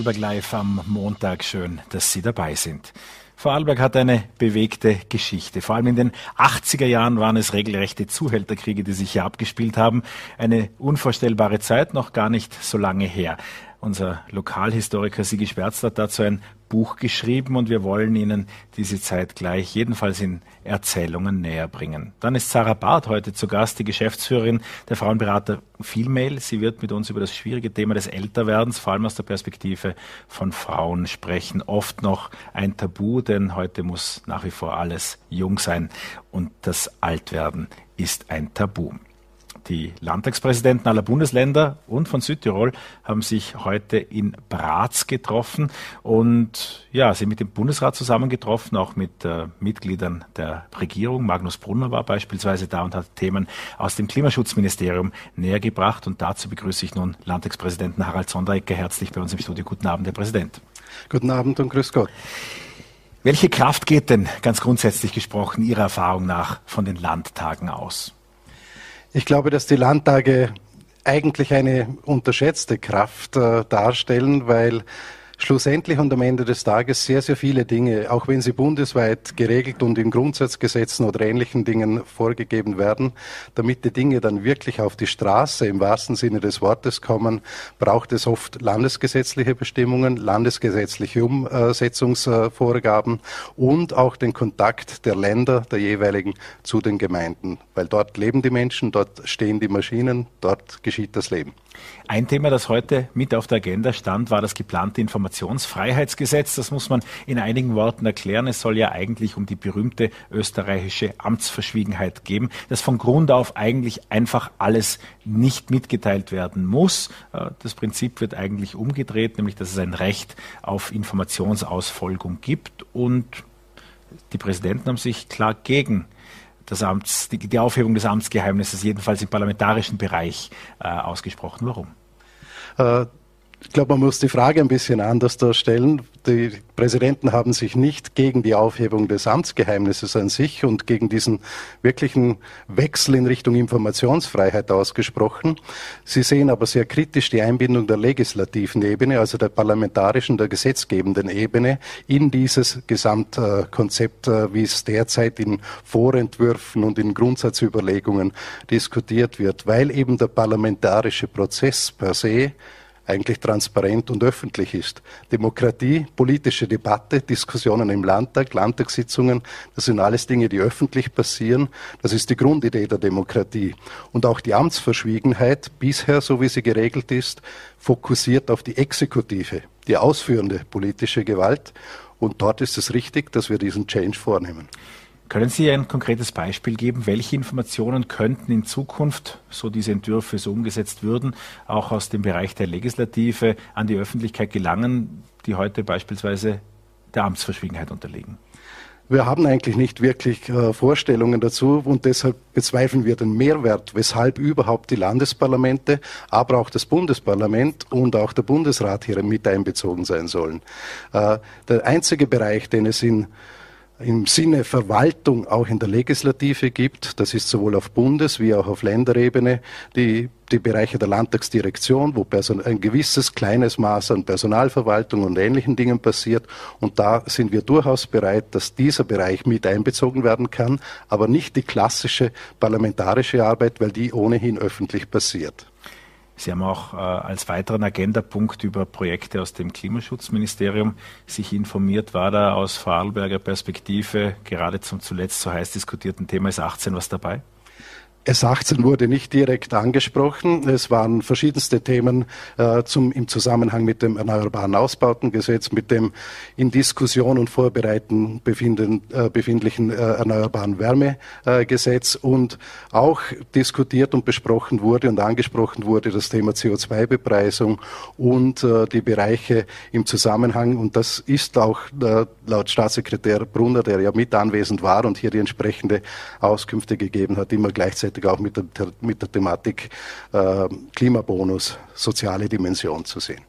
Vorarlberg Live am Montag. Schön, dass Sie dabei sind. Vorarlberg hat eine bewegte Geschichte. Vor allem in den 80er Jahren waren es regelrechte Zuhälterkriege, die sich hier abgespielt haben. Eine unvorstellbare Zeit, noch gar nicht so lange her. Unser Lokalhistoriker Sigi Schwärz hat dazu ein Buch geschrieben und wir wollen Ihnen diese Zeit gleich jedenfalls in Erzählungen näher bringen. Dann ist Sarah Barth heute zu Gast, die Geschäftsführerin der Frauenberater Vielmail. Sie wird mit uns über das schwierige Thema des Älterwerdens, vor allem aus der Perspektive von Frauen sprechen. Oft noch ein Tabu, denn heute muss nach wie vor alles jung sein und das Altwerden ist ein Tabu. Die Landtagspräsidenten aller Bundesländer und von Südtirol haben sich heute in Braz getroffen und ja, sind mit dem Bundesrat zusammengetroffen, auch mit äh, Mitgliedern der Regierung. Magnus Brunner war beispielsweise da und hat Themen aus dem Klimaschutzministerium näher gebracht. Und dazu begrüße ich nun Landtagspräsidenten Harald Sonderegger herzlich bei uns im Studio. Guten Abend, Herr Präsident. Guten Abend und grüß Gott. Welche Kraft geht denn ganz grundsätzlich gesprochen Ihrer Erfahrung nach von den Landtagen aus? Ich glaube, dass die Landtage eigentlich eine unterschätzte Kraft äh, darstellen, weil schlussendlich und am Ende des Tages sehr, sehr viele Dinge, auch wenn sie bundesweit geregelt und in Grundsatzgesetzen oder ähnlichen Dingen vorgegeben werden, damit die Dinge dann wirklich auf die Straße im wahrsten Sinne des Wortes kommen, braucht es oft landesgesetzliche Bestimmungen, landesgesetzliche Umsetzungsvorgaben und auch den Kontakt der Länder, der jeweiligen zu den Gemeinden, weil dort leben die Menschen, dort stehen die Maschinen, dort geschieht das Leben. Ein Thema, das heute mit auf der Agenda stand, war das geplante Informationsfreiheitsgesetz. Das muss man in einigen Worten erklären. Es soll ja eigentlich um die berühmte österreichische Amtsverschwiegenheit gehen, dass von Grund auf eigentlich einfach alles nicht mitgeteilt werden muss. Äh, das Prinzip wird eigentlich umgedreht, nämlich dass es ein Recht auf Informationsausfolgung gibt und die Präsidenten haben sich klar gegen das Amts, die, die Aufhebung des Amtsgeheimnisses jedenfalls im parlamentarischen Bereich äh, ausgesprochen. Warum? Ich glaube, man muss die Frage ein bisschen anders darstellen. Die Präsidenten haben sich nicht gegen die Aufhebung des Amtsgeheimnisses an sich und gegen diesen wirklichen Wechsel in Richtung Informationsfreiheit ausgesprochen. Sie sehen aber sehr kritisch die Einbindung der legislativen Ebene, also der parlamentarischen, der gesetzgebenden Ebene in dieses Gesamtkonzept, äh, wie es derzeit in Vorentwürfen und in Grundsatzüberlegungen diskutiert wird, weil eben der parlamentarische Prozess per se eigentlich transparent und öffentlich ist. Demokratie, politische Debatte, Diskussionen im Landtag, Landtagssitzungen, das sind alles Dinge, die öffentlich passieren. Das ist die Grundidee der Demokratie. Und auch die Amtsverschwiegenheit, bisher, so wie sie geregelt ist, fokussiert auf die Exekutive, die ausführende politische Gewalt. Und dort ist es richtig, dass wir diesen Change vornehmen. Können Sie ein konkretes Beispiel geben? Welche Informationen könnten in Zukunft, so diese Entwürfe so umgesetzt würden, auch aus dem Bereich der Legislative an die Öffentlichkeit gelangen, die heute beispielsweise der Amtsverschwiegenheit unterliegen? Wir haben eigentlich nicht wirklich äh, Vorstellungen dazu und deshalb bezweifeln wir den Mehrwert, weshalb überhaupt die Landesparlamente, aber auch das Bundesparlament und auch der Bundesrat hier mit einbezogen sein sollen. Äh, der einzige Bereich, den es in im Sinne Verwaltung auch in der Legislative gibt. Das ist sowohl auf Bundes- wie auch auf Länderebene die, die Bereiche der Landtagsdirektion, wo Person, ein gewisses kleines Maß an Personalverwaltung und ähnlichen Dingen passiert. Und da sind wir durchaus bereit, dass dieser Bereich mit einbezogen werden kann, aber nicht die klassische parlamentarische Arbeit, weil die ohnehin öffentlich passiert. Sie haben auch äh, als weiteren Agendapunkt über Projekte aus dem Klimaschutzministerium sich informiert. War da aus Vorarlberger Perspektive gerade zum zuletzt so heiß diskutierten Thema S18 was dabei? S18 wurde nicht direkt angesprochen. Es waren verschiedenste Themen äh, zum, im Zusammenhang mit dem Erneuerbaren Ausbautengesetz, mit dem in Diskussion und Vorbereiten befinden, äh, befindlichen äh, Erneuerbaren Wärmegesetz und auch diskutiert und besprochen wurde und angesprochen wurde das Thema CO2-Bepreisung und äh, die Bereiche im Zusammenhang. Und das ist auch äh, laut Staatssekretär Brunner, der ja mit anwesend war und hier die entsprechende Auskünfte gegeben hat, immer gleichzeitig gleichzeitig auch mit der, mit der Thematik äh, Klimabonus, soziale Dimension zu sehen.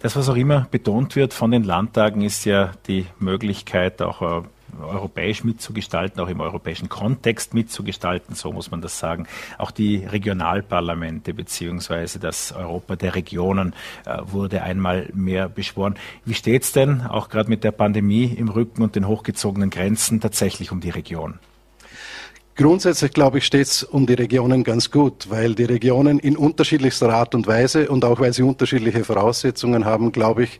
Das, was auch immer betont wird von den Landtagen, ist ja die Möglichkeit, auch äh, europäisch mitzugestalten, auch im europäischen Kontext mitzugestalten, so muss man das sagen. Auch die Regionalparlamente beziehungsweise das Europa der Regionen äh, wurde einmal mehr beschworen. Wie steht es denn, auch gerade mit der Pandemie im Rücken und den hochgezogenen Grenzen, tatsächlich um die Region? Grundsätzlich, glaube ich, steht es um die Regionen ganz gut, weil die Regionen in unterschiedlichster Art und Weise und auch weil sie unterschiedliche Voraussetzungen haben, glaube ich,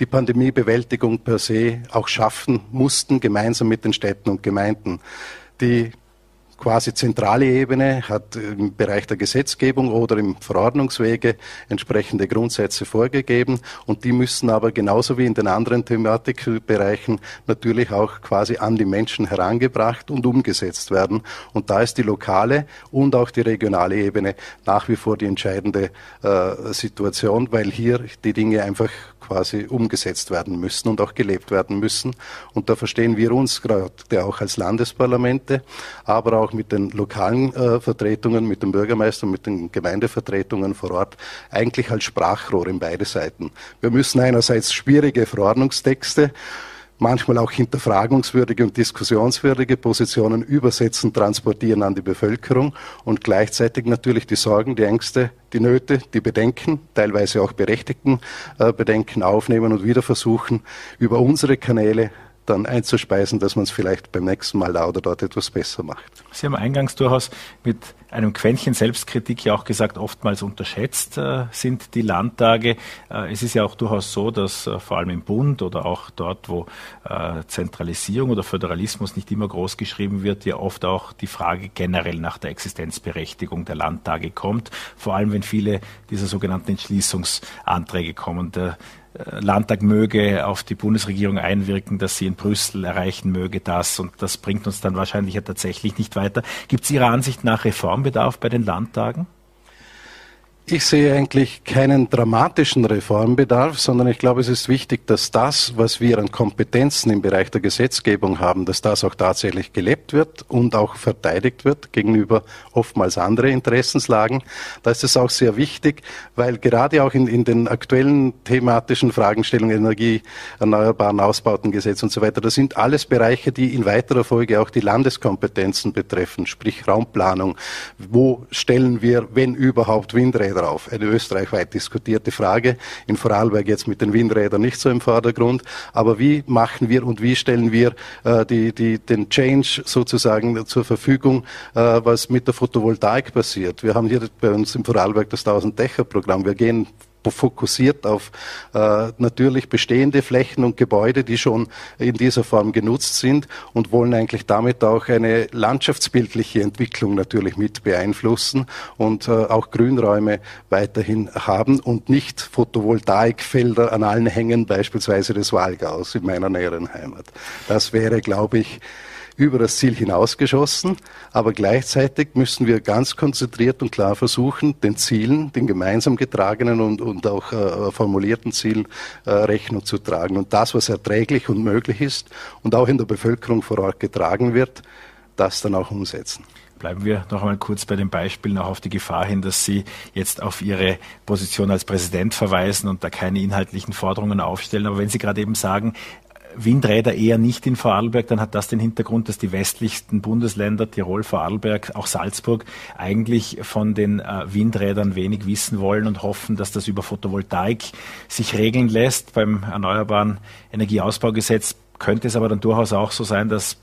die Pandemiebewältigung per se auch schaffen mussten, gemeinsam mit den Städten und Gemeinden. Die quasi zentrale Ebene hat im Bereich der Gesetzgebung oder im Verordnungswege entsprechende Grundsätze vorgegeben und die müssen aber genauso wie in den anderen Thematikbereichen natürlich auch quasi an die Menschen herangebracht und umgesetzt werden. Und da ist die lokale und auch die regionale Ebene nach wie vor die entscheidende äh, Situation, weil hier die Dinge einfach quasi umgesetzt werden müssen und auch gelebt werden müssen. Und da verstehen wir uns gerade auch als Landesparlamente, aber auch mit den lokalen äh, Vertretungen, mit den Bürgermeistern, mit den Gemeindevertretungen vor Ort eigentlich als Sprachrohr in beide Seiten. Wir müssen einerseits schwierige Verordnungstexte manchmal auch hinterfragungswürdige und diskussionswürdige Positionen übersetzen, transportieren an die Bevölkerung und gleichzeitig natürlich die Sorgen, die Ängste, die Nöte, die Bedenken, teilweise auch berechtigten äh, Bedenken aufnehmen und wieder versuchen, über unsere Kanäle dann einzuspeisen, dass man es vielleicht beim nächsten Mal da oder dort etwas besser macht. Sie haben eingangs durchaus mit einem Quäntchen Selbstkritik ja auch gesagt, oftmals unterschätzt äh, sind die Landtage. Äh, es ist ja auch durchaus so, dass äh, vor allem im Bund oder auch dort, wo äh, Zentralisierung oder Föderalismus nicht immer groß geschrieben wird, ja oft auch die Frage generell nach der Existenzberechtigung der Landtage kommt. Vor allem, wenn viele dieser sogenannten Entschließungsanträge kommen. Der Landtag möge auf die Bundesregierung einwirken, dass sie in Brüssel erreichen möge das und das bringt uns dann wahrscheinlich ja tatsächlich nicht weiter. Gibt es Ihrer Ansicht nach Reformbedarf bei den Landtagen? Ich sehe eigentlich keinen dramatischen Reformbedarf, sondern ich glaube, es ist wichtig, dass das, was wir an Kompetenzen im Bereich der Gesetzgebung haben, dass das auch tatsächlich gelebt wird und auch verteidigt wird gegenüber oftmals andere Interessenslagen. Da ist es auch sehr wichtig, weil gerade auch in, in den aktuellen thematischen Fragestellungen Energie, Erneuerbaren Ausbautengesetz und so weiter, das sind alles Bereiche, die in weiterer Folge auch die Landeskompetenzen betreffen, sprich Raumplanung. Wo stellen wir, wenn überhaupt, Windräder drauf. Eine österreichweit diskutierte Frage. In Vorarlberg jetzt mit den Windrädern nicht so im Vordergrund. Aber wie machen wir und wie stellen wir äh, die, die, den Change sozusagen zur Verfügung, äh, was mit der Photovoltaik passiert? Wir haben hier bei uns im Vorarlberg das 1000-Dächer-Programm. Wir gehen fokussiert auf äh, natürlich bestehende Flächen und Gebäude, die schon in dieser Form genutzt sind und wollen eigentlich damit auch eine landschaftsbildliche Entwicklung natürlich mit beeinflussen und äh, auch Grünräume weiterhin haben und nicht Photovoltaikfelder an allen Hängen, beispielsweise des Wahlgaus in meiner näheren Heimat. Das wäre, glaube ich, über das Ziel hinausgeschossen, aber gleichzeitig müssen wir ganz konzentriert und klar versuchen, den Zielen, den gemeinsam getragenen und, und auch äh, formulierten Zielen äh, Rechnung zu tragen. Und das, was erträglich und möglich ist und auch in der Bevölkerung vor Ort getragen wird, das dann auch umsetzen. Bleiben wir noch einmal kurz bei den Beispielen, auch auf die Gefahr hin, dass Sie jetzt auf Ihre Position als Präsident verweisen und da keine inhaltlichen Forderungen aufstellen. Aber wenn Sie gerade eben sagen, Windräder eher nicht in Vorarlberg, dann hat das den Hintergrund, dass die westlichsten Bundesländer, Tirol, Vorarlberg, auch Salzburg, eigentlich von den äh, Windrädern wenig wissen wollen und hoffen, dass das über Photovoltaik sich regeln lässt. Beim Erneuerbaren Energieausbaugesetz könnte es aber dann durchaus auch so sein, dass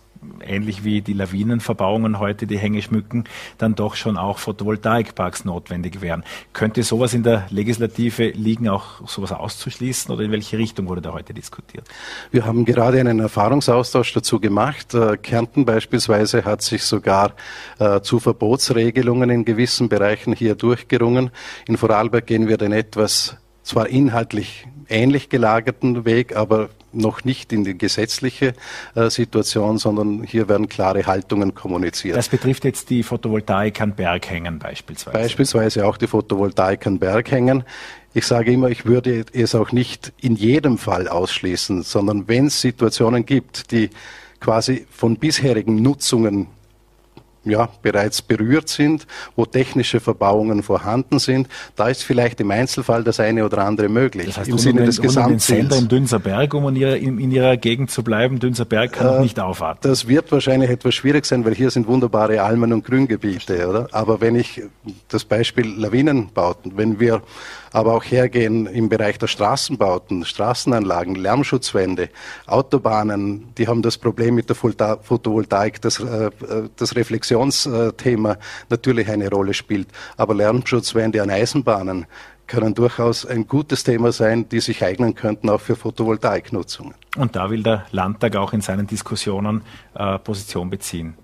ähnlich wie die Lawinenverbauungen heute die Hänge schmücken, dann doch schon auch Photovoltaikparks notwendig wären. Könnte sowas in der Legislative liegen, auch sowas auszuschließen oder in welche Richtung wurde da heute diskutiert? Wir haben gerade einen Erfahrungsaustausch dazu gemacht. Äh, Kärnten beispielsweise hat sich sogar äh, zu Verbotsregelungen in gewissen Bereichen hier durchgerungen. In Vorarlberg gehen wir den etwas zwar inhaltlich ähnlich gelagerten Weg, aber noch nicht in die gesetzliche äh, Situation, sondern hier werden klare Haltungen kommuniziert. Das betrifft jetzt die Photovoltaik an Berghängen beispielsweise. Beispielsweise auch die Photovoltaik an Berghängen. Ich sage immer, ich würde es auch nicht in jedem Fall ausschließen, sondern wenn es Situationen gibt, die quasi von bisherigen Nutzungen ja, bereits berührt sind, wo technische Verbauungen vorhanden sind. Da ist vielleicht im Einzelfall das eine oder andere möglich. Das heißt, Im Sinne den, des Gesamtziels. in Dünserberg, um in ihrer, in, in ihrer Gegend zu bleiben, Dünserberg kann äh, nicht aufatmen. Das wird wahrscheinlich etwas schwierig sein, weil hier sind wunderbare Almen und Grüngebiete, oder? Aber wenn ich das Beispiel Lawinenbauten, wenn wir aber auch hergehen im Bereich der Straßenbauten, Straßenanlagen, Lärmschutzwände, Autobahnen, die haben das Problem mit der Photovoltaik, das, äh, das Reflexionsthema natürlich eine Rolle spielt. Aber Lärmschutzwände an Eisenbahnen können durchaus ein gutes Thema sein, die sich eignen könnten auch für Photovoltaiknutzungen. Und da will der Landtag auch in seinen Diskussionen äh, Position beziehen.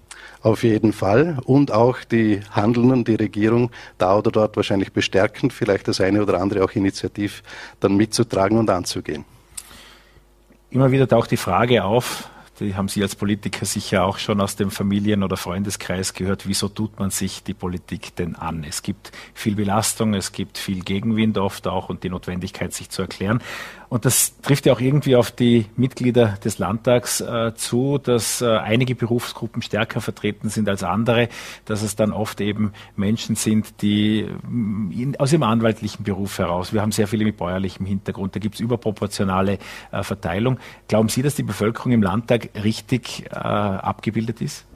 Auf jeden Fall. Und auch die Handelnden, die Regierung da oder dort wahrscheinlich bestärken, vielleicht das eine oder andere auch initiativ dann mitzutragen und anzugehen. Immer wieder taucht die Frage auf, die haben Sie als Politiker sicher auch schon aus dem Familien- oder Freundeskreis gehört. Wieso tut man sich die Politik denn an? Es gibt viel Belastung, es gibt viel Gegenwind oft auch und die Notwendigkeit, sich zu erklären. Und das trifft ja auch irgendwie auf die Mitglieder des Landtags äh, zu, dass äh, einige Berufsgruppen stärker vertreten sind als andere, dass es dann oft eben Menschen sind, die mm, in, aus ihrem anwaltlichen Beruf heraus, wir haben sehr viele mit bäuerlichem Hintergrund, da gibt es überproportionale äh, Verteilung. Glauben Sie, dass die Bevölkerung im Landtag richtig äh, abgebildet ist?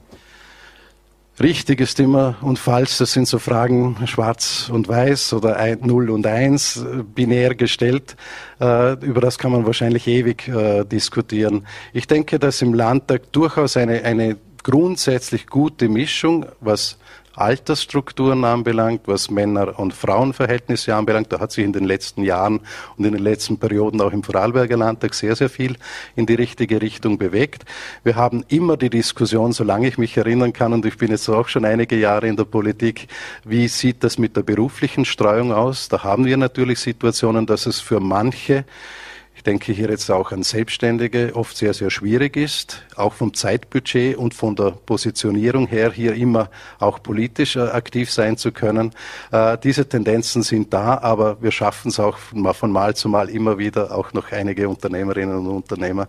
Richtig ist immer und falsch, das sind so Fragen schwarz und weiß oder ein, 0 und 1 äh, binär gestellt. Äh, über das kann man wahrscheinlich ewig äh, diskutieren. Ich denke, dass im Landtag durchaus eine, eine grundsätzlich gute Mischung, was Altersstrukturen anbelangt, was Männer- und Frauenverhältnisse anbelangt. Da hat sich in den letzten Jahren und in den letzten Perioden auch im Vorarlberger Landtag sehr, sehr viel in die richtige Richtung bewegt. Wir haben immer die Diskussion, solange ich mich erinnern kann, und ich bin jetzt auch schon einige Jahre in der Politik, wie sieht das mit der beruflichen Streuung aus? Da haben wir natürlich Situationen, dass es für manche denke hier jetzt auch an Selbstständige, oft sehr, sehr schwierig ist, auch vom Zeitbudget und von der Positionierung her hier immer auch politisch äh, aktiv sein zu können. Äh, diese Tendenzen sind da, aber wir schaffen es auch von Mal zu Mal immer wieder, auch noch einige Unternehmerinnen und Unternehmer,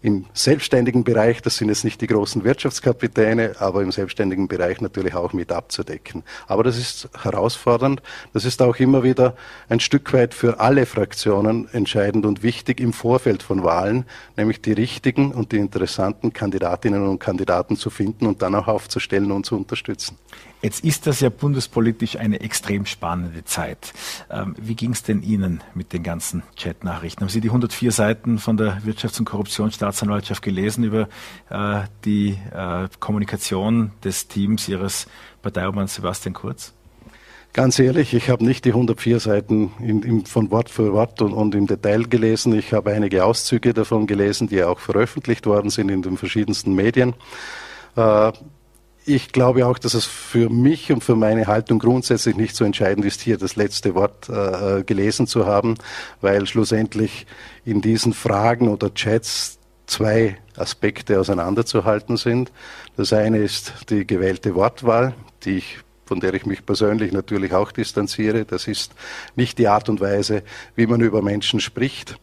im selbstständigen Bereich, das sind jetzt nicht die großen Wirtschaftskapitäne, aber im selbstständigen Bereich natürlich auch mit abzudecken. Aber das ist herausfordernd. Das ist auch immer wieder ein Stück weit für alle Fraktionen entscheidend und wichtig im Vorfeld von Wahlen, nämlich die richtigen und die interessanten Kandidatinnen und Kandidaten zu finden und dann auch aufzustellen und zu unterstützen. Jetzt ist das ja bundespolitisch eine extrem spannende Zeit. Ähm, wie ging es denn Ihnen mit den ganzen Chatnachrichten? Haben Sie die 104 Seiten von der Wirtschafts- und Korruptionsstaatsanwaltschaft gelesen über äh, die äh, Kommunikation des Teams Ihres Parteiobmanns Sebastian Kurz? Ganz ehrlich, ich habe nicht die 104 Seiten in, in, von Wort für Wort und, und, im Detail gelesen. Ich habe einige Auszüge davon gelesen, die auch veröffentlicht worden sind in den verschiedensten Medien. Äh, ich glaube auch, dass es für mich und für meine Haltung grundsätzlich nicht so entscheidend ist, hier das letzte Wort äh, gelesen zu haben, weil schlussendlich in diesen Fragen oder Chats zwei Aspekte auseinanderzuhalten sind. Das eine ist die gewählte Wortwahl, die ich von der ich mich persönlich natürlich auch distanziere. Das ist nicht die Art und Weise, wie man über Menschen spricht.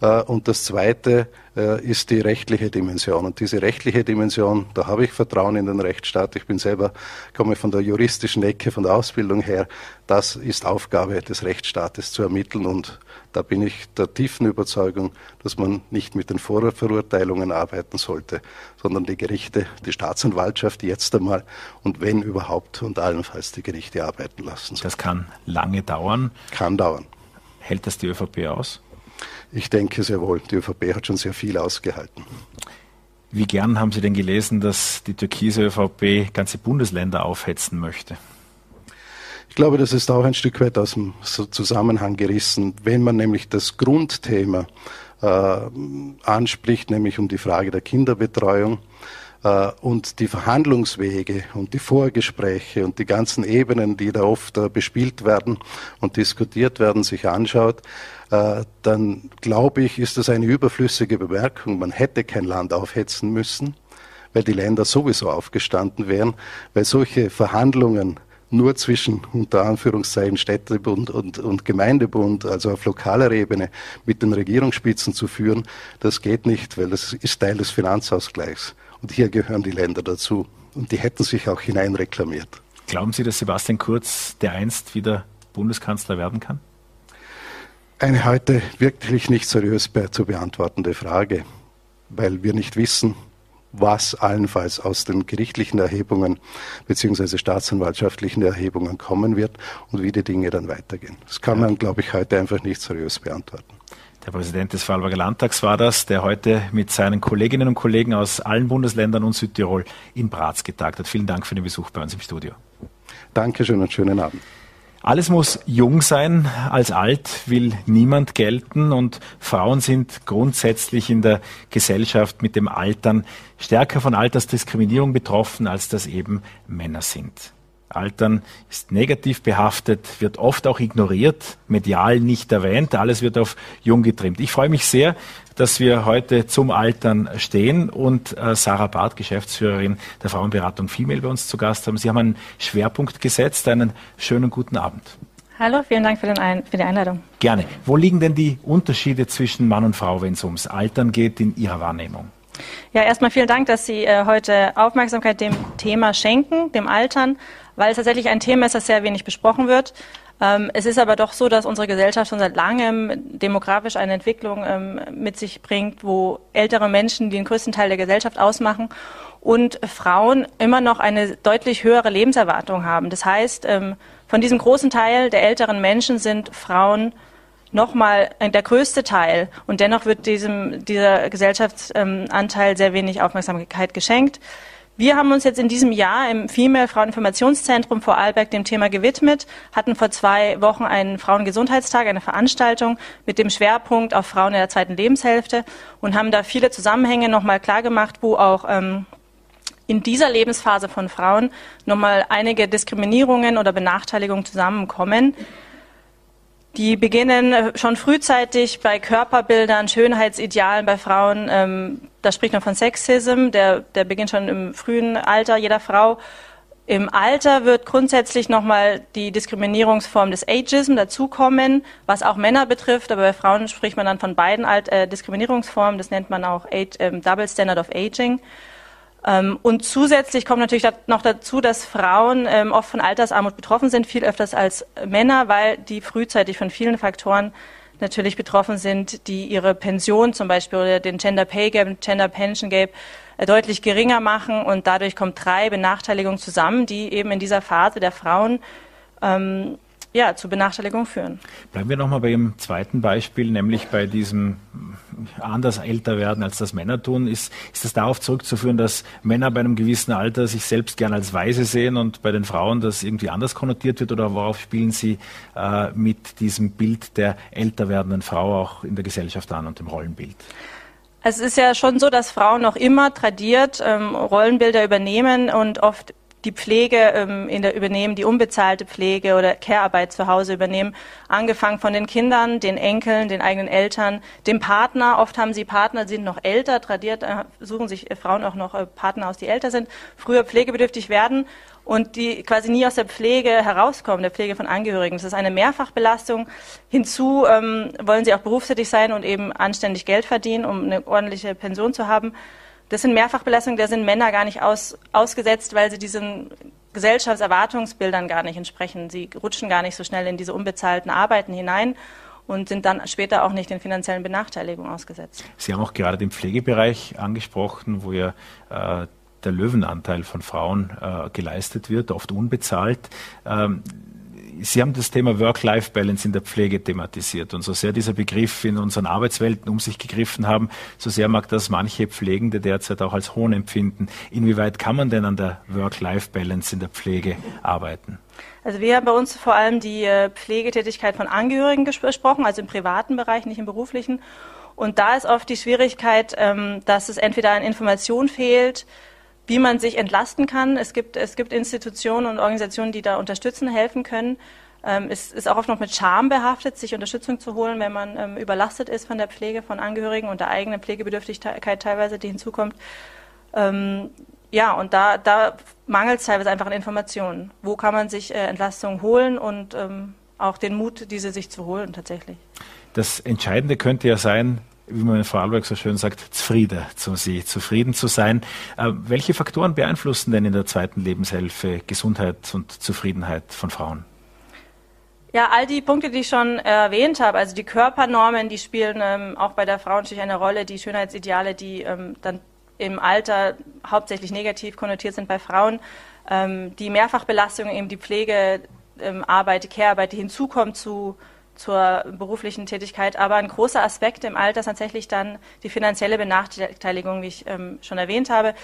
Äh, und das Zweite äh, ist die rechtliche Dimension. Und diese rechtliche Dimension, da habe ich Vertrauen in den Rechtsstaat. Ich bin selber, komme von der juristischen Ecke, von der Ausbildung her. Das ist Aufgabe des Rechtsstaates zu ermitteln. Und da bin ich der tiefen Überzeugung, dass man nicht mit den Vorverurteilungen arbeiten sollte, sondern die Gerichte, die Staatsanwaltschaft jetzt einmal und wenn überhaupt und allenfalls die Gerichte arbeiten lassen. Soll. Das kann lange dauern. Kann dauern. Hält das die ÖVP aus? Ich denke sehr wohl. Die ÖVP hat schon sehr viel ausgehalten. Wie gern haben Sie denn gelesen, dass die türkise ÖVP ganze Bundesländer aufhetzen möchte? Ich glaube, das ist auch ein Stück weit aus dem Zusammenhang gerissen. Wenn man nämlich das Grundthema äh, anspricht, nämlich um die Frage der Kinderbetreuung, äh, und die Verhandlungswege und die Vorgespräche und die ganzen Ebenen, die da oft äh, bespielt werden und diskutiert werden, sich anschaut, dann glaube ich, ist das eine überflüssige Bemerkung. Man hätte kein Land aufhetzen müssen, weil die Länder sowieso aufgestanden wären, weil solche Verhandlungen nur zwischen unter Anführungszeichen Städtebund und, und Gemeindebund, also auf lokaler Ebene mit den Regierungsspitzen zu führen, das geht nicht, weil das ist Teil des Finanzausgleichs. Und hier gehören die Länder dazu. Und die hätten sich auch hineinreklamiert. Glauben Sie, dass Sebastian Kurz dereinst wieder Bundeskanzler werden kann? Eine heute wirklich nicht seriös zu beantwortende Frage, weil wir nicht wissen, was allenfalls aus den gerichtlichen Erhebungen bzw. staatsanwaltschaftlichen Erhebungen kommen wird und wie die Dinge dann weitergehen. Das kann man, glaube ich, heute einfach nicht seriös beantworten. Der Präsident des Vorarlberger Landtags war das, der heute mit seinen Kolleginnen und Kollegen aus allen Bundesländern und Südtirol in Graz getagt hat. Vielen Dank für den Besuch bei uns im Studio. Dankeschön und schönen Abend. Alles muss jung sein, als alt will niemand gelten und Frauen sind grundsätzlich in der Gesellschaft mit dem Altern stärker von Altersdiskriminierung betroffen, als das eben Männer sind. Altern ist negativ behaftet, wird oft auch ignoriert, medial nicht erwähnt, alles wird auf jung getrimmt. Ich freue mich sehr, dass wir heute zum Altern stehen und äh, Sarah Barth, Geschäftsführerin der Frauenberatung Female bei uns zu Gast haben. Sie haben einen Schwerpunkt gesetzt. Einen schönen guten Abend. Hallo, vielen Dank für, Ein für, die Einladung. Gerne. Wo liegen denn die Unterschiede zwischen Mann und Frau, wenn es ums Altern geht, in Ihrer Wahrnehmung? Ja, erstmal vielen Dank, dass Sie äh, heute Aufmerksamkeit dem Thema schenken, dem Altern, weil es tatsächlich ein Thema ist, das sehr wenig besprochen wird. Ähm, es ist aber doch so, dass unsere Gesellschaft schon seit langem demografisch eine Entwicklung ähm, mit sich bringt, wo ältere Menschen den größten Teil der Gesellschaft ausmachen und Frauen immer noch eine deutlich höhere Lebenserwartung haben. Das heißt, ähm, von diesem großen Teil der älteren Menschen sind Frauen nochmal der größte Teil und dennoch wird diesem, dieser Gesellschaftsanteil sehr wenig Aufmerksamkeit geschenkt. Wir haben uns jetzt in diesem Jahr im Female Fraueninformationszentrum Vorarlberg dem Thema gewidmet, hatten vor zwei Wochen einen Frauengesundheitstag, eine Veranstaltung mit dem Schwerpunkt auf Frauen in der zweiten Lebenshälfte und haben da viele Zusammenhänge nochmal klargemacht, wo auch ähm, in dieser Lebensphase von Frauen nochmal einige Diskriminierungen oder Benachteiligungen zusammenkommen. Die beginnen äh, schon frühzeitig bei Körperbildern, Schönheitsidealen bei Frauen. Ähm, da spricht man von Sexism, der, der beginnt schon im frühen Alter jeder Frau. Im Alter wird grundsätzlich nochmal die Diskriminierungsform des Ageism dazukommen, was auch Männer betrifft, aber bei Frauen spricht man dann von beiden Alt äh, Diskriminierungsformen, das nennt man auch Age, ähm, Double Standard of Aging. Ähm, und zusätzlich kommt natürlich noch dazu, dass Frauen ähm, oft von Altersarmut betroffen sind, viel öfters als Männer, weil die frühzeitig von vielen Faktoren natürlich betroffen sind, die ihre Pension zum Beispiel oder den Gender Pay Gap, Gender Pension Gap äh, deutlich geringer machen und dadurch kommen drei Benachteiligungen zusammen, die eben in dieser Phase der Frauen ähm, ja, zu Benachteiligung führen. Bleiben wir nochmal bei Ihrem zweiten Beispiel, nämlich bei diesem anders älter werden, als das Männer tun. Ist, ist das darauf zurückzuführen, dass Männer bei einem gewissen Alter sich selbst gern als weise sehen und bei den Frauen das irgendwie anders konnotiert wird? Oder worauf spielen Sie äh, mit diesem Bild der älter werdenden Frau auch in der Gesellschaft an und dem Rollenbild? Es ist ja schon so, dass Frauen noch immer tradiert ähm, Rollenbilder übernehmen und oft die Pflege ähm, in der übernehmen, die unbezahlte Pflege oder Care-Arbeit zu Hause übernehmen, angefangen von den Kindern, den Enkeln, den eigenen Eltern, dem Partner. Oft haben sie Partner, sind noch älter, tradiert, äh, suchen sich äh, Frauen auch noch äh, Partner aus, die älter sind, früher pflegebedürftig werden und die quasi nie aus der Pflege herauskommen, der Pflege von Angehörigen. Das ist eine Mehrfachbelastung. Hinzu ähm, wollen sie auch berufstätig sein und eben anständig Geld verdienen, um eine ordentliche Pension zu haben. Das sind Mehrfachbelastungen, da sind Männer gar nicht aus, ausgesetzt, weil sie diesen Gesellschaftserwartungsbildern gar nicht entsprechen. Sie rutschen gar nicht so schnell in diese unbezahlten Arbeiten hinein und sind dann später auch nicht den finanziellen Benachteiligungen ausgesetzt. Sie haben auch gerade den Pflegebereich angesprochen, wo ja äh, der Löwenanteil von Frauen äh, geleistet wird, oft unbezahlt. Ähm, Sie haben das Thema Work-Life-Balance in der Pflege thematisiert. Und so sehr dieser Begriff in unseren Arbeitswelten um sich gegriffen haben, so sehr mag das manche Pflegende derzeit auch als Hohn empfinden. Inwieweit kann man denn an der Work-Life-Balance in der Pflege arbeiten? Also wir haben bei uns vor allem die äh, Pflegetätigkeit von Angehörigen gesprochen, also im privaten Bereich, nicht im beruflichen. Und da ist oft die Schwierigkeit, ähm, dass es entweder an Information fehlt, wie man sich entlasten kann. Es gibt, es gibt Institutionen und Organisationen, die da unterstützen, helfen können. Ähm, es ist auch oft noch mit Scham behaftet, sich Unterstützung zu holen, wenn man ähm, überlastet ist von der Pflege von Angehörigen und der eigenen Pflegebedürftigkeit teilweise, die hinzukommt. Ähm, ja, und da, da mangelt es teilweise einfach an Informationen. Wo kann man sich äh, Entlastung holen und ähm, auch den Mut, diese sich zu holen tatsächlich. Das Entscheidende könnte ja sein, wie man in Vorarlberg so schön sagt, zufrieden zu sie, zufrieden zu sein. Äh, welche Faktoren beeinflussen denn in der zweiten Lebenshälfte Gesundheit und Zufriedenheit von Frauen? Ja, all die Punkte, die ich schon erwähnt habe, also die Körpernormen, die spielen ähm, auch bei der Frau natürlich eine Rolle, die Schönheitsideale, die ähm, dann im Alter hauptsächlich negativ konnotiert sind bei Frauen, ähm, die Mehrfachbelastung, eben die Pflegearbeit, ähm, die Care-Arbeit, die hinzukommt zu zur beruflichen Tätigkeit. Aber ein großer Aspekt im Alter ist tatsächlich dann die finanzielle Benachteiligung, wie ich ähm, schon erwähnt habe.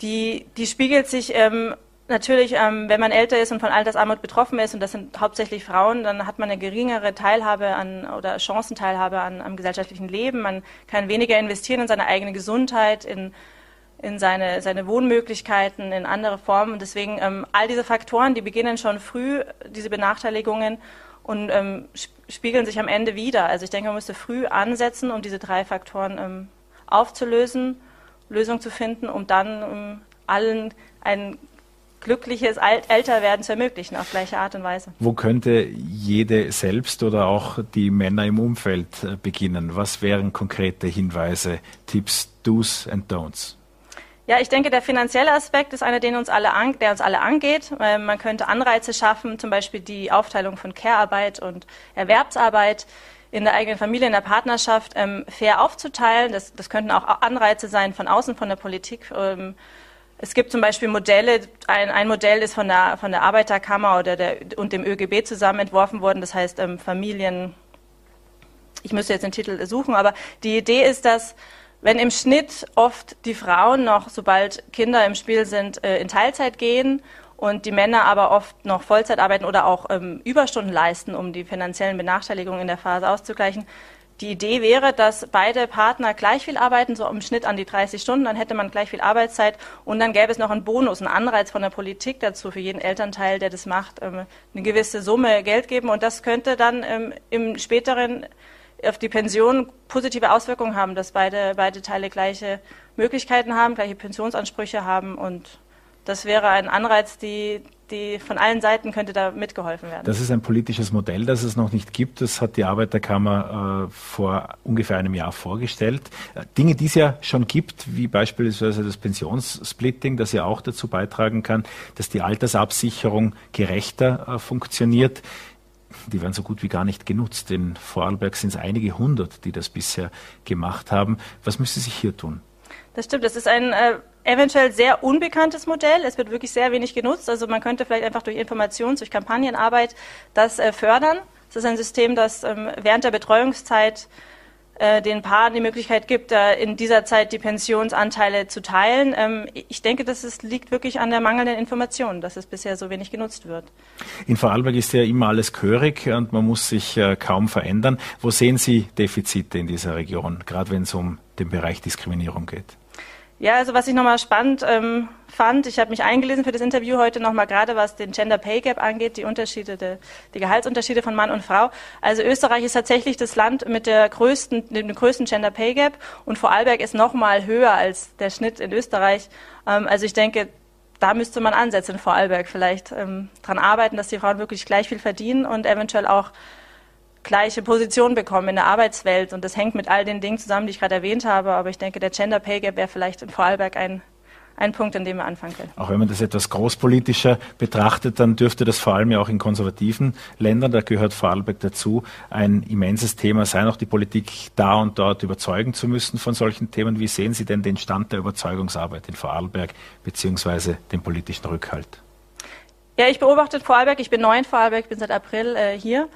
Die, die spiegelt sich ähm, natürlich, ähm, wenn man älter ist und von Altersarmut betroffen ist, und das sind hauptsächlich Frauen, dann hat man eine geringere Teilhabe an oder Chancenteilhabe an, am gesellschaftlichen Leben. Man kann weniger investieren in seine eigene Gesundheit, in, in seine, seine Wohnmöglichkeiten, in andere Formen. Und deswegen ähm, all diese Faktoren, die beginnen schon früh, diese Benachteiligungen und ähm, spiegeln sich am Ende wieder. Also ich denke, man müsste früh ansetzen, um diese drei Faktoren ähm, aufzulösen, Lösungen zu finden, um dann ähm, allen ein glückliches Alt Älterwerden zu ermöglichen, auf gleiche Art und Weise. Wo könnte jede selbst oder auch die Männer im Umfeld äh, beginnen? Was wären konkrete Hinweise, Tipps, Do's and Don'ts? Ja, ich denke, der finanzielle Aspekt ist einer, den uns alle an, der uns alle angeht. Man könnte Anreize schaffen, zum Beispiel die Aufteilung von Care-Arbeit und Erwerbsarbeit in der eigenen Familie, in der Partnerschaft ähm, fair aufzuteilen. Das, das könnten auch Anreize sein von außen, von der Politik. Ähm, es gibt zum Beispiel Modelle, ein, ein, Modell ist von der, von der Arbeiterkammer oder der, und dem ÖGB zusammen entworfen worden, das heißt ähm, Familien, ich müsste jetzt den Titel suchen, aber die Idee ist, dass wenn im Schnitt oft die Frauen noch, sobald Kinder im Spiel sind, äh, in Teilzeit gehen und die Männer aber oft noch Vollzeit arbeiten oder auch ähm, Überstunden leisten, um die finanziellen Benachteiligungen in der Phase auszugleichen. Die Idee wäre, dass beide Partner gleich viel arbeiten, so im Schnitt an die 30 Stunden, dann hätte man gleich viel Arbeitszeit und dann gäbe es noch einen Bonus, einen Anreiz von der Politik dazu, für jeden Elternteil, der das macht, ähm, eine gewisse Summe Geld geben und das könnte dann ähm, im späteren auf die Pension positive Auswirkungen haben, dass beide, beide Teile gleiche Möglichkeiten haben, gleiche Pensionsansprüche haben und das wäre ein Anreiz, die, die von allen Seiten könnte da mitgeholfen werden. Das ist ein politisches Modell, das es noch nicht gibt. Das hat die Arbeiterkammer äh, vor ungefähr einem Jahr vorgestellt. Dinge, die es ja schon gibt, wie beispielsweise das Pensionssplitting, das ja auch dazu beitragen kann, dass die Altersabsicherung gerechter äh, funktioniert die werden so gut wie gar nicht genutzt. In Vorarlberg sind es einige hundert, die das bisher gemacht haben. Was müsste sich hier tun? Das stimmt. Das ist ein äh, eventuell sehr unbekanntes Modell. Es wird wirklich sehr wenig genutzt. Also man könnte vielleicht einfach durch Informations-, durch Kampagnenarbeit das äh, fördern. Das ist ein System, das ähm, während der Betreuungszeit den Paaren die Möglichkeit gibt, äh, in dieser Zeit die Pensionsanteile zu teilen. Ähm, ich denke, dass es liegt wirklich an der mangelnden Information, dass es bisher so wenig genutzt wird. In Vorarlberg ist ja immer alles gehörig und man muss sich äh, kaum verändern. Wo sehen Sie Defizite in dieser Region, gerade wenn es um den Bereich Diskriminierung geht? Ja, also was ich nochmal spannend ähm, fand, ich habe mich eingelesen für das Interview heute nochmal gerade, was den Gender Pay Gap angeht, die Unterschiede, die, die Gehaltsunterschiede von Mann und Frau. Also Österreich ist tatsächlich das Land mit der größten, dem größten Gender Pay Gap und Vorarlberg ist nochmal höher als der Schnitt in Österreich. Ähm, also ich denke, da müsste man ansetzen Vorarlberg vielleicht ähm, dran arbeiten, dass die Frauen wirklich gleich viel verdienen und eventuell auch gleiche Position bekommen in der Arbeitswelt. Und das hängt mit all den Dingen zusammen, die ich gerade erwähnt habe. Aber ich denke, der Gender Pay Gap wäre vielleicht in Vorarlberg ein, ein Punkt, an dem wir anfangen können. Auch wenn man das etwas großpolitischer betrachtet, dann dürfte das vor allem ja auch in konservativen Ländern, da gehört Vorarlberg dazu, ein immenses Thema sein, auch die Politik da und dort überzeugen zu müssen von solchen Themen. Wie sehen Sie denn den Stand der Überzeugungsarbeit in Vorarlberg beziehungsweise den politischen Rückhalt? Ja, ich beobachte Vorarlberg. Ich bin neu in Vorarlberg, bin seit April äh, hier.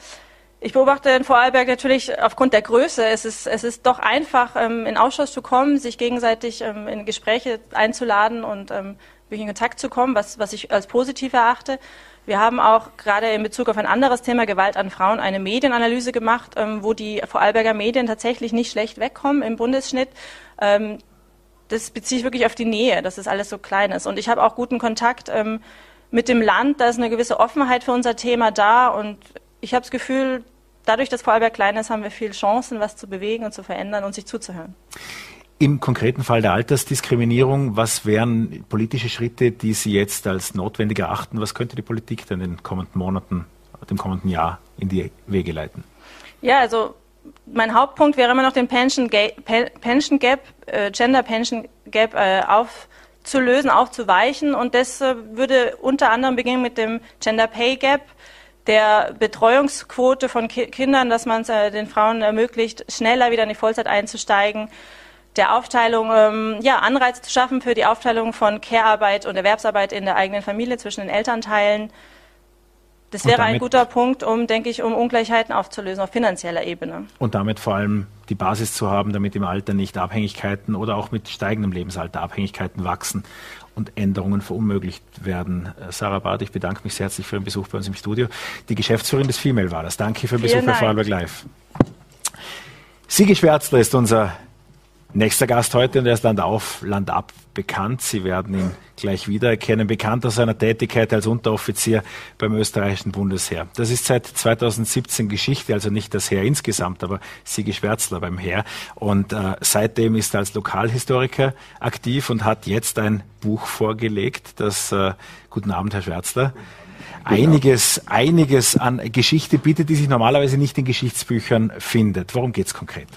Ich beobachte in Vorarlberg natürlich aufgrund der Größe. Es ist, es ist doch einfach, ähm, in Ausschuss zu kommen, sich gegenseitig ähm, in Gespräche einzuladen und ähm, in Kontakt zu kommen, was, was ich als positiv erachte. Wir haben auch gerade in Bezug auf ein anderes Thema Gewalt an Frauen eine Medienanalyse gemacht, ähm, wo die Vorarlberger Medien tatsächlich nicht schlecht wegkommen im Bundesschnitt. Ähm, das beziehe ich wirklich auf die Nähe, dass das alles so klein ist. Und ich habe auch guten Kontakt ähm, mit dem Land. Da ist eine gewisse Offenheit für unser Thema da und ich habe das Gefühl, dadurch, dass Vorarlberg klein ist, haben wir viel Chancen, was zu bewegen und zu verändern und sich zuzuhören. Im konkreten Fall der Altersdiskriminierung, was wären politische Schritte, die Sie jetzt als notwendig erachten? Was könnte die Politik denn in den kommenden Monaten, dem kommenden Jahr in die Wege leiten? Ja, also mein Hauptpunkt wäre immer noch den Pension, Pension Gap, äh, Gender Pension Gap äh, aufzulösen, aufzuweichen. Und das äh, würde unter anderem beginnen mit dem Gender Pay Gap, der Betreuungsquote von Ki Kindern, dass man es äh, den Frauen ermöglicht, schneller wieder in die Vollzeit einzusteigen, der Aufteilung, ähm, ja, Anreize zu schaffen für die Aufteilung von Care-Arbeit und Erwerbsarbeit in der eigenen Familie zwischen den Elternteilen das wäre ein guter Punkt, um, denke ich, um Ungleichheiten aufzulösen auf finanzieller Ebene. Und damit vor allem die Basis zu haben, damit im Alter nicht Abhängigkeiten oder auch mit steigendem Lebensalter Abhängigkeiten wachsen und Änderungen verunmöglicht werden. Äh, Sarah Barth, ich bedanke mich sehr herzlich für den Besuch bei uns im Studio. Die Geschäftsführerin des Female war das. Danke für den Besuch bei Vorarlberg Live. Sigi Schwärzler ist unser nächster Gast heute und er ist Land auf, Land ab bekannt. Sie werden ihn gleich wiedererkennen. Bekannt aus seiner Tätigkeit als Unteroffizier beim österreichischen Bundesheer. Das ist seit 2017 Geschichte, also nicht das Heer insgesamt, aber Sigi Schwärzler beim Heer. Und äh, seitdem ist er als Lokalhistoriker aktiv und hat jetzt ein Buch vorgelegt, das, äh, guten Abend, Herr Schwärzler, einiges, einiges an Geschichte bietet, die sich normalerweise nicht in Geschichtsbüchern findet. Worum geht es konkret?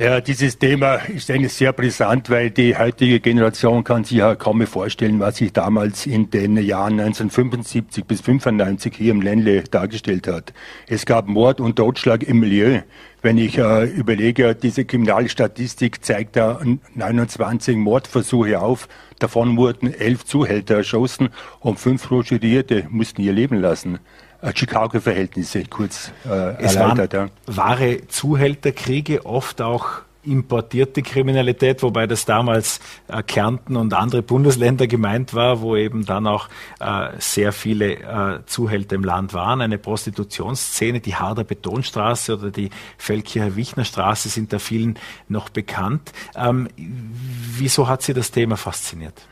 Ja, dieses Thema ist eigentlich sehr brisant, weil die heutige Generation kann sich ja kaum mehr vorstellen, was sich damals in den Jahren 1975 bis 95 hier im Ländle dargestellt hat. Es gab Mord und Totschlag im Milieu. Wenn ich äh, überlege, diese Kriminalstatistik zeigt da 29 Mordversuche auf. Davon wurden elf Zuhälter erschossen und fünf Prostituierte mussten ihr Leben lassen. Äh, Chicago-Verhältnisse kurz äh, es erläutert. Waren ja. wahre Zuhälterkriege, oft auch importierte Kriminalität, wobei das damals äh, Kärnten und andere Bundesländer gemeint war, wo eben dann auch äh, sehr viele äh, Zuhälter im Land waren. Eine Prostitutionsszene, die Harder Betonstraße oder die Feldkircher Wichner Straße sind da vielen noch bekannt. Ähm, wieso hat Sie das Thema fasziniert?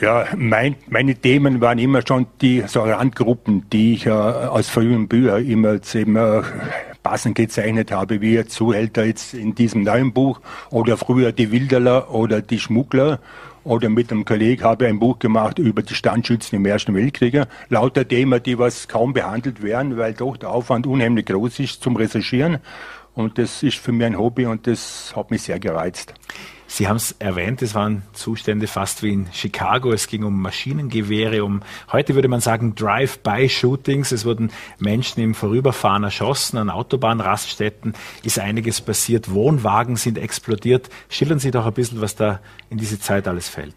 Ja, mein, meine Themen waren immer schon die so Randgruppen, die ich äh, aus frühen Büchern immer, immer passend gezeichnet habe, wie Zuhälter jetzt in diesem neuen Buch oder früher die Wilderler oder die Schmuggler oder mit einem Kollegen habe ich ein Buch gemacht über die Standschützen im Ersten Weltkrieg. Lauter Themen, die was kaum behandelt werden, weil doch der Aufwand unheimlich groß ist zum Recherchieren. Und das ist für mich ein Hobby und das hat mich sehr gereizt. Sie haben es erwähnt, es waren Zustände fast wie in Chicago. Es ging um Maschinengewehre, um, heute würde man sagen, Drive-by-Shootings. Es wurden Menschen im Vorüberfahren erschossen, an Autobahnraststätten ist einiges passiert, Wohnwagen sind explodiert. Schildern Sie doch ein bisschen, was da in diese Zeit alles fällt.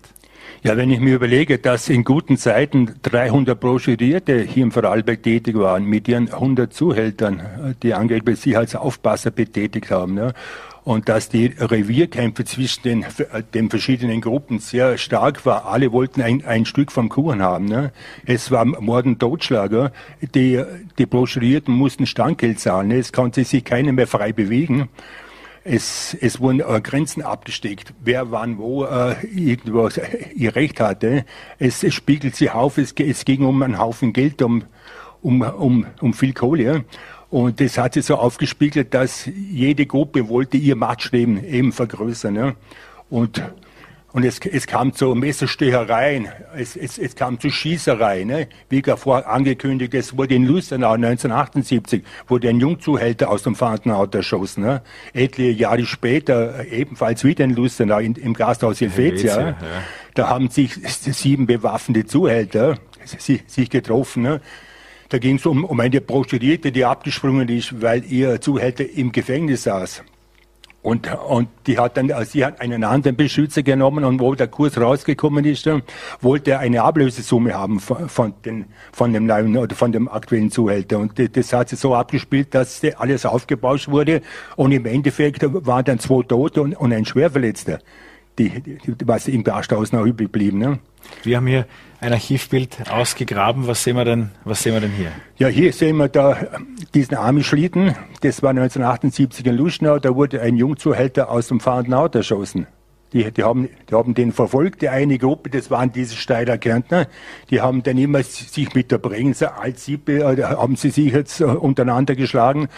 Ja, wenn ich mir überlege, dass in guten Zeiten 300 Broschurierte hier im Vorarlberg tätig waren, mit ihren 100 Zuhältern, die angeblich sich als Aufpasser betätigt haben, ne? Und dass die Revierkämpfe zwischen den, den verschiedenen Gruppen sehr stark war. Alle wollten ein, ein Stück vom Kuchen haben. Ne? Es war Morden Totschlager. Die, die Broschurierten mussten Standgeld zahlen. Ne? Es konnte sich keiner mehr frei bewegen. Es, es wurden äh, Grenzen abgesteckt, wer wann wo äh, irgendwo ihr Recht hatte. Es, es spiegelt sich auf, es, es ging um einen Haufen Geld, um, um, um, um viel Kohle. Und das hat sich so aufgespiegelt, dass jede Gruppe wollte ihr Machtstreben eben vergrößern. Ja. Und, und es, es kam zu Messerstechereien, es, es, es kam zu Schießereien. Ne? Wie vor angekündigt, es wurde in Lustenau 1978, wurde ein Jungzuhälter aus dem Fahrtenauto erschossen. Ne? Etliche Jahre später, ebenfalls wieder in Lustenau, in, im Gasthaus Helvetia, ja. da haben sich sieben bewaffnete Zuhälter sich, sich getroffen. Ne? Da ging es um, um eine Prostituierte, die abgesprungen ist, weil ihr Zuhälter im Gefängnis saß. Und, und die hat dann, sie hat einen anderen Beschützer genommen und wo der Kurs rausgekommen ist, wollte er eine Ablösesumme haben von, von, den, von dem neuen oder von dem aktuellen Zuhälter. Und das hat sich so abgespielt, dass alles aufgebauscht wurde und im Endeffekt waren dann zwei Tote und, und ein Schwerverletzter, die, die, was im Gasthaus noch übrig blieben. Ne? Wir haben hier ein Archivbild ausgegraben. Was sehen wir denn, was sehen wir denn hier? Ja, hier sehen wir da diesen Army-Schlitten. Das war 1978 in Luschnau. Da wurde ein Jungzuhälter aus dem fahrenden Auto erschossen. Die, die, haben, die haben den verfolgt, die eine Gruppe, das waren diese Steiler Kärntner, die haben dann immer sich mit der Brenzer als Sippe, äh, haben sie sich jetzt äh, untereinander geschlagen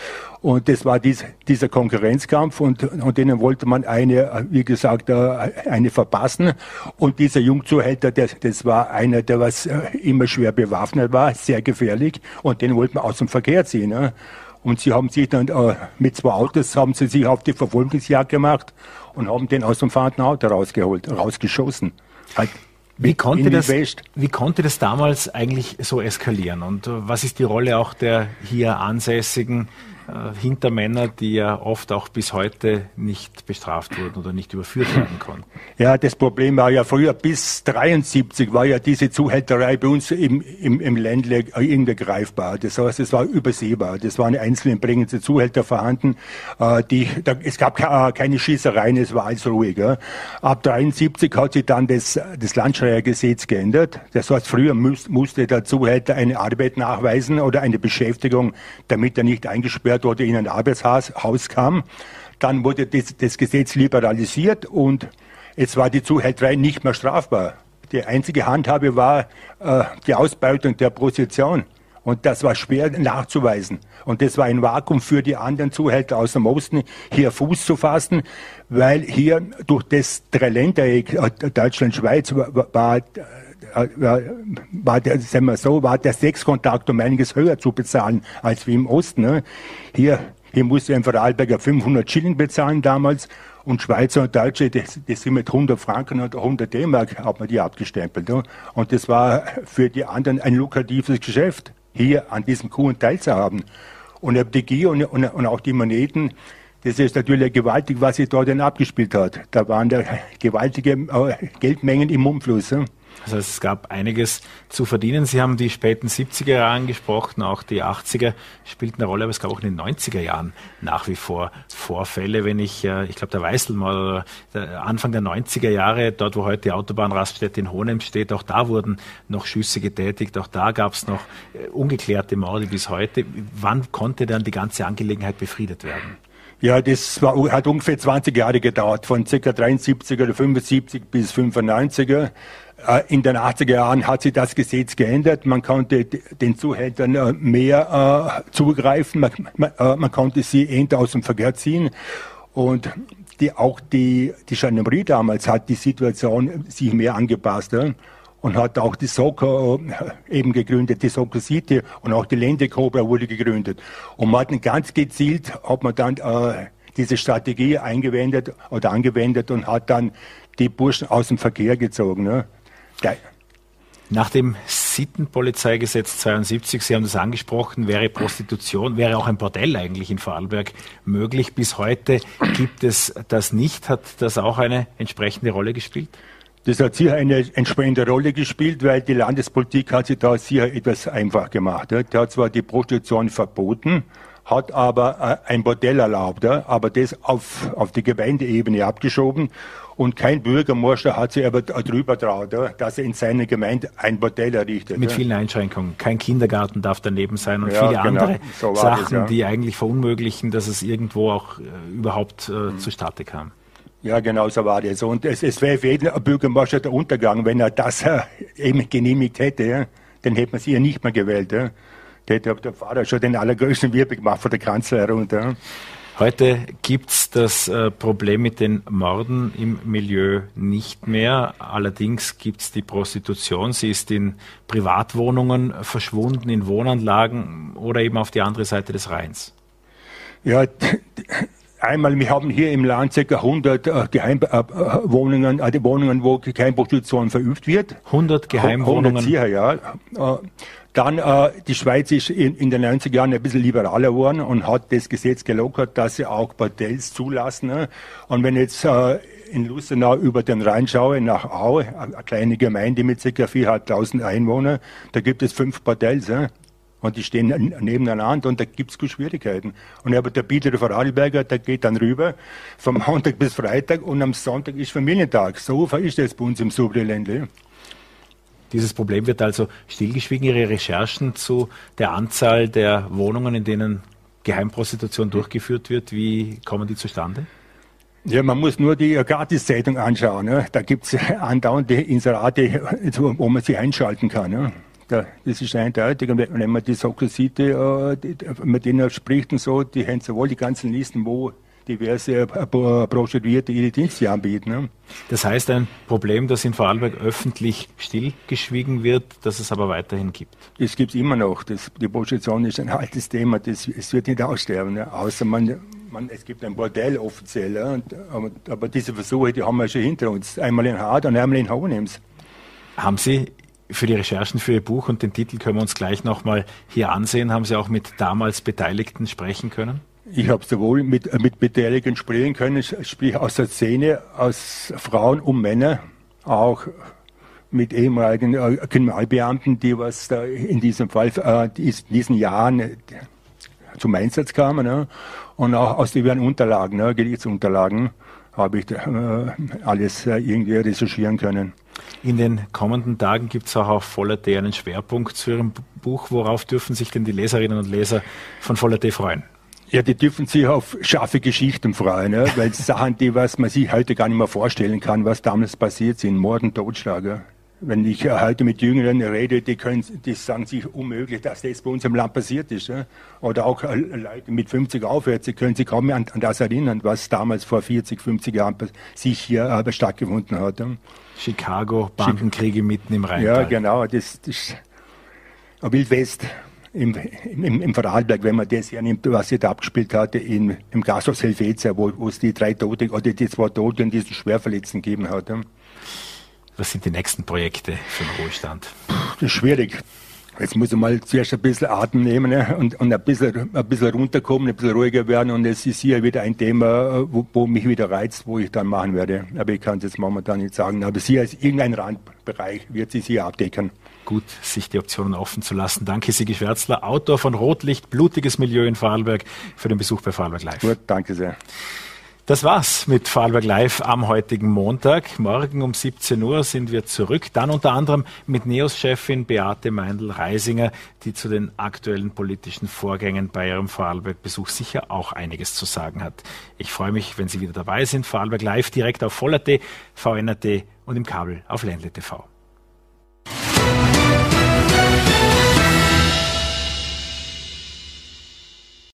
und das war dies, dieser Konkurrenzkampf und, und denen wollte man eine, äh, wie gesagt, eine verpassen und dieser Jungzuhälter, das, das war einer, der was immer schwer bewaffnet war, sehr gefährlich und den wollte man aus dem Verkehr ziehen. Ne? Und sie haben sich dann äh, mit zwei Autos haben sie sich auf die Verfolgungsjagd gemacht und haben den aus dem fahrenden Auto rausgeholt, rausgeschossen. Halt wie konnte, das, wie konnte das damals eigentlich so eskalieren? Und äh, was ist die Rolle auch der hier ansässigen äh, Hintermänner, die ja oft auch bis heute nicht bestraft wurden oder nicht überführt werden konnten. Ja, das Problem war ja früher bis 73 war ja diese Zuhälterei bei uns im, im, im Ländle irgendwie greifbar. Das heißt, es war übersehbar. Das waren einzelne bringende Zuhälter vorhanden. Äh, die, da, es gab äh, keine Schießereien, es war alles ruhig. Ja. Ab 73 hat sich dann das, das Landschreiergesetz geändert. Das heißt, früher muss, musste der Zuhälter eine Arbeit nachweisen oder eine Beschäftigung, damit er nicht eingesperrt der dort in ein Arbeitshaus kam. Dann wurde das, das Gesetz liberalisiert und es war die Zuhälterei nicht mehr strafbar. Die einzige Handhabe war äh, die Ausbeutung der Prostitution. Und das war schwer nachzuweisen. Und das war ein Vakuum für die anderen Zuhälter aus dem Osten, hier Fuß zu fassen, weil hier durch das Dreiländereck, äh, Deutschland, Schweiz, war, war war der, sagen wir so, war der Sexkontakt um einiges höher zu bezahlen als wie im Osten. Ne? Hier, hier musste ein Vorarlberger 500 Schilling bezahlen damals und Schweizer und Deutsche, das, das sind mit 100 Franken oder 100 D-Mark, hat man die abgestempelt. Ne? Und das war für die anderen ein lukratives Geschäft, hier an diesem Kuchen teilzuhaben. Und die Gier und, und, und auch die Moneten, das ist natürlich gewaltig, was sich dort denn abgespielt hat. Da waren da gewaltige äh, Geldmengen im Umfluss. Ne? Das heißt, es gab einiges zu verdienen. Sie haben die späten 70er Jahre angesprochen, auch die 80er spielten eine Rolle, aber es gab auch in den 90er Jahren nach wie vor Vorfälle. Wenn ich, äh, ich glaube, der Weißelmord oder Anfang der 90er Jahre, dort wo heute die Autobahnraststätte in Hohenem steht, auch da wurden noch Schüsse getätigt, auch da gab es noch äh, ungeklärte Morde bis heute. Wann konnte dann die ganze Angelegenheit befriedet werden? Ja, das war, hat ungefähr 20 Jahre gedauert, von ca. 73 oder 75 bis 95er. Äh, in den 80er Jahren hat sich das Gesetz geändert. Man konnte den Zuhältern äh, mehr äh, zugreifen. Man, man, man, konnte sie eher aus dem Verkehr ziehen. Und die, auch die, die Gendarmerie damals hat die Situation sich mehr angepasst. Und hat auch die Soccer eben gegründet, die Soccer City und auch die Lende Cobra wurde gegründet. Und man hat ganz gezielt, hat man dann äh, diese Strategie eingewendet oder angewendet und hat dann die Burschen aus dem Verkehr gezogen. Ne? Geil. Nach dem Sittenpolizeigesetz 72, Sie haben das angesprochen, wäre Prostitution, wäre auch ein Bordell eigentlich in Vorarlberg möglich. Bis heute gibt es das nicht. Hat das auch eine entsprechende Rolle gespielt? Das hat sicher eine entsprechende Rolle gespielt, weil die Landespolitik hat sich da sicher etwas einfach gemacht. Die hat zwar die Prostitution verboten, hat aber äh, ein Bordell erlaubt, aber das auf, auf die Gemeindeebene abgeschoben. Und kein Bürgermeister hat sich aber darüber traut, dass er in seiner Gemeinde ein Bordell errichtet. Mit vielen Einschränkungen. Kein Kindergarten darf daneben sein und ja, viele genau. andere so Sachen, das, ja. die eigentlich verunmöglichen, dass es irgendwo auch äh, überhaupt äh, mhm. zustande kam. Ja, genau so war das. Und es, es wäre für jeden Bürgermeister der Untergang, wenn er das äh, eben genehmigt hätte. Dann hätte man sie ja nicht mehr gewählt. Ja? Der hätte der Vater schon den allergrößten Wirbel gemacht von der Kanzler herunter. Heute gibt's das äh, Problem mit den Morden im Milieu nicht mehr. Allerdings gibt's die Prostitution. Sie ist in Privatwohnungen verschwunden, in Wohnanlagen oder eben auf die andere Seite des Rheins. Ja, einmal, wir haben hier im Land ca. 100 äh, Geheimwohnungen, äh, Wohnungen, wo Geheimprostitution verübt wird. 100 Geheimwohnungen? 100 sicher, ja. Äh, dann, äh, die Schweiz ist in, in, den 90er Jahren ein bisschen liberaler geworden und hat das Gesetz gelockert, dass sie auch Bordells zulassen. Ne? Und wenn jetzt äh, in Lustenau über den Rhein schaue, nach Aue, eine kleine Gemeinde mit ca. 4.500 Einwohnern, da gibt es fünf Bordells. Ne? Und die stehen nebeneinander und da gibt's es Schwierigkeiten. Und aber der Peter Vorarlberger, der geht dann rüber vom Montag bis Freitag und am Sonntag ist Familientag. So ist das bei uns im Subriländle. Dieses Problem wird also stillgeschwiegen. Ihre Recherchen zu der Anzahl der Wohnungen, in denen Geheimprostitution durchgeführt wird, wie kommen die zustande? Ja, man muss nur die Gratiszeitung anschauen. Ne? Da gibt es andauernde Inserate, wo man sie einschalten kann. Ne? Da, das ist eindeutig. Und wenn man die sieht, äh, mit denen spricht und so, die haben sowohl die ganzen Listen, wo diverse Prostituierte ihre Dienste anbieten. Ne? Das heißt, ein Problem, das in Vorarlberg öffentlich stillgeschwiegen wird, das es aber weiterhin gibt. Das gibt es immer noch. Das, die Prostitution ist ein altes Thema, das, es wird nicht aussterben, ne? außer man, man, es gibt ein Bordell offiziell. Ja? Und, aber, aber, diese Versuche, die haben wir schon hinter uns. Einmal in Hart und einmal in Hohenems. Haben Sie für die Recherchen für Ihr Buch und den Titel können wir uns gleich nochmal hier ansehen. Haben Sie auch mit damals Beteiligten sprechen können? Ich habe sowohl mit, äh, mit Beteiligten sprechen können, sprich aus der Szene, aus Frauen und Männern, auch mit ehemaligen äh, Kriminalbeamten, die was da in diesem Fall, äh, in diesen Jahren zum Einsatz kamen, ne? und auch aus diversen Unterlagen, ne? Gerichtsunterlagen, habe ich äh, alles äh, irgendwie recherchieren können. In den kommenden Tagen gibt es auch auf Voller.at einen Schwerpunkt zu Ihrem Buch. Worauf dürfen sich denn die Leserinnen und Leser von Voller.at freuen? Ja, die dürfen sich auf scharfe Geschichten freuen, ne? weil Sachen, die was man sich heute gar nicht mehr vorstellen kann, was damals passiert sind, Morden, Totschlag. Wenn ich heute mit Jüngeren rede, die, können, die sagen sich unmöglich, dass das bei uns im Land passiert ist. Oder auch äh, Leute mit 50 aufwärts, die können sich kaum mehr an, an, das erinnern, was damals vor 40, 50 Jahren sich hier äh, stattgefunden hat. Chicago, Bandenkriege mitten im Rhein. Ja, genau, das, das Wildwest im, im, im Vorarlberg, wenn man das hernimmt, was sie da abgespielt hatte, in, im Gasthaus Helvetia, wo, wo es die drei Tote oder die zwei Tote und diesen Schwerverletzten gegeben hat. Was sind die nächsten Projekte für den Ruhestand? Das ist schwierig. Jetzt muss ich mal zuerst ein bisschen Atem nehmen ne, und, und ein, bisschen, ein bisschen runterkommen, ein bisschen ruhiger werden. Und es ist hier wieder ein Thema, wo, wo mich wieder reizt, wo ich dann machen werde. Aber ich kann es jetzt momentan nicht sagen. Aber sie als irgendein Randbereich wird sie hier abdecken. Gut, sich die Optionen offen zu lassen. Danke, Sigi Schwärzler, Autor von Rotlicht, blutiges Milieu in Vorarlberg, für den Besuch bei Vorarlberg Live. Gut, danke sehr. Das war's mit Vorarlberg Live am heutigen Montag. Morgen um 17 Uhr sind wir zurück. Dann unter anderem mit NEOS-Chefin Beate Meindl-Reisinger, die zu den aktuellen politischen Vorgängen bei ihrem Vorarlberg-Besuch sicher auch einiges zu sagen hat. Ich freue mich, wenn Sie wieder dabei sind. Vorarlberg Live direkt auf Voller.t, VNRT und im Kabel auf Ländle TV.